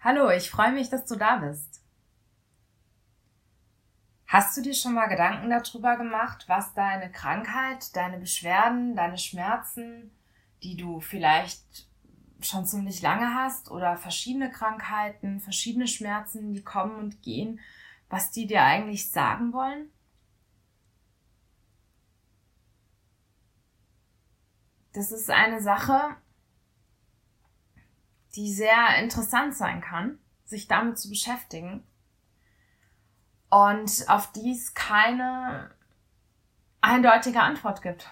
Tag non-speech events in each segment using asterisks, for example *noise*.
Hallo, ich freue mich, dass du da bist. Hast du dir schon mal Gedanken darüber gemacht, was deine Krankheit, deine Beschwerden, deine Schmerzen, die du vielleicht schon ziemlich lange hast oder verschiedene Krankheiten, verschiedene Schmerzen, die kommen und gehen, was die dir eigentlich sagen wollen? Das ist eine Sache, die sehr interessant sein kann, sich damit zu beschäftigen und auf die es keine eindeutige Antwort gibt.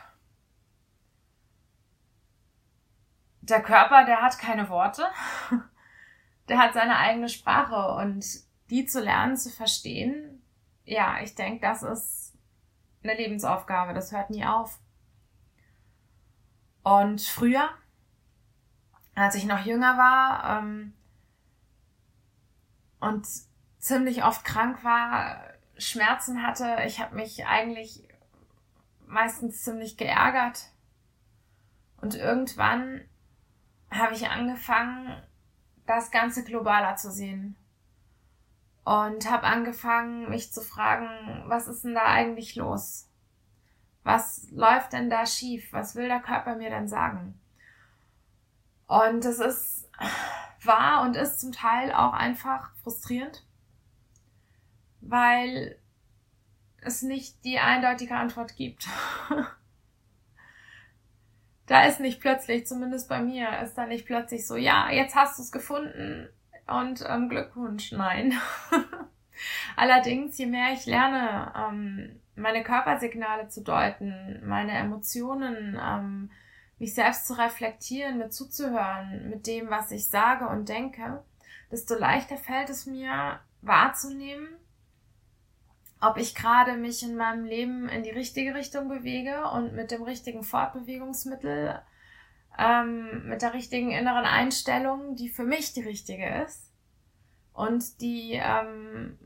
Der Körper, der hat keine Worte, *laughs* der hat seine eigene Sprache und die zu lernen, zu verstehen, ja, ich denke, das ist eine Lebensaufgabe, das hört nie auf. Und früher, als ich noch jünger war ähm, und ziemlich oft krank war, Schmerzen hatte, ich habe mich eigentlich meistens ziemlich geärgert. Und irgendwann habe ich angefangen, das Ganze globaler zu sehen. Und habe angefangen, mich zu fragen, was ist denn da eigentlich los? Was läuft denn da schief? Was will der Körper mir denn sagen? Und es ist, war und ist zum Teil auch einfach frustrierend, weil es nicht die eindeutige Antwort gibt. *laughs* da ist nicht plötzlich, zumindest bei mir, ist da nicht plötzlich so, ja, jetzt hast du es gefunden und ähm, Glückwunsch, nein. *laughs* Allerdings, je mehr ich lerne, ähm, meine Körpersignale zu deuten, meine Emotionen, ähm, mich selbst zu reflektieren, mir zuzuhören mit dem, was ich sage und denke, desto leichter fällt es mir wahrzunehmen, ob ich gerade mich in meinem Leben in die richtige Richtung bewege und mit dem richtigen Fortbewegungsmittel, ähm, mit der richtigen inneren Einstellung, die für mich die richtige ist und die ähm,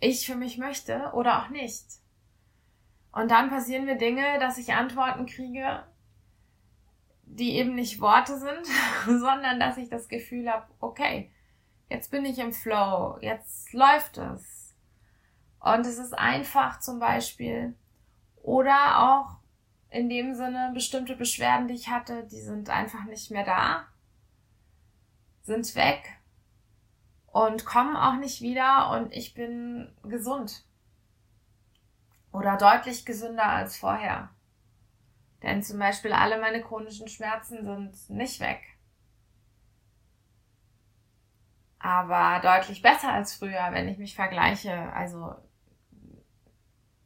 ich für mich möchte oder auch nicht. Und dann passieren mir Dinge, dass ich Antworten kriege, die eben nicht Worte sind, *laughs* sondern dass ich das Gefühl habe, okay, jetzt bin ich im Flow, jetzt läuft es. Und es ist einfach zum Beispiel. Oder auch in dem Sinne bestimmte Beschwerden, die ich hatte, die sind einfach nicht mehr da, sind weg und kommen auch nicht wieder und ich bin gesund oder deutlich gesünder als vorher. Denn zum Beispiel alle meine chronischen Schmerzen sind nicht weg. Aber deutlich besser als früher, wenn ich mich vergleiche. Also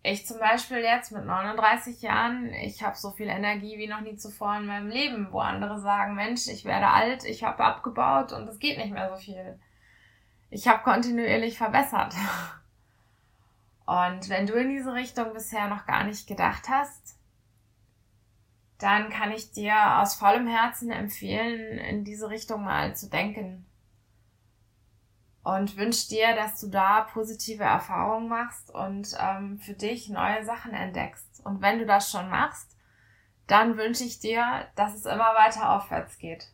ich zum Beispiel jetzt mit 39 Jahren, ich habe so viel Energie wie noch nie zuvor in meinem Leben, wo andere sagen, Mensch, ich werde alt, ich habe abgebaut und es geht nicht mehr so viel. Ich habe kontinuierlich verbessert. *laughs* Und wenn du in diese Richtung bisher noch gar nicht gedacht hast, dann kann ich dir aus vollem Herzen empfehlen, in diese Richtung mal zu denken. Und wünsche dir, dass du da positive Erfahrungen machst und ähm, für dich neue Sachen entdeckst. Und wenn du das schon machst, dann wünsche ich dir, dass es immer weiter aufwärts geht.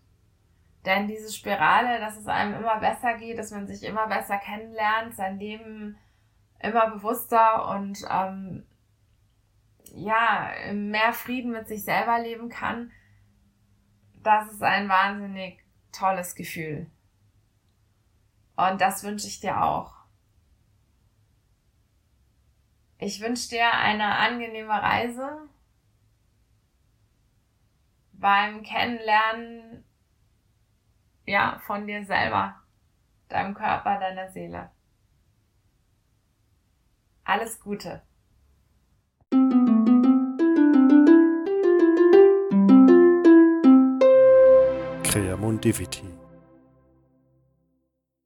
Denn diese Spirale, dass es einem immer besser geht, dass man sich immer besser kennenlernt, sein Leben immer bewusster und ähm, ja, mehr Frieden mit sich selber leben kann, das ist ein wahnsinnig tolles Gefühl. Und das wünsche ich dir auch. Ich wünsche dir eine angenehme Reise beim Kennenlernen ja, von dir selber, deinem Körper, deiner Seele. Alles Gute. Creativity.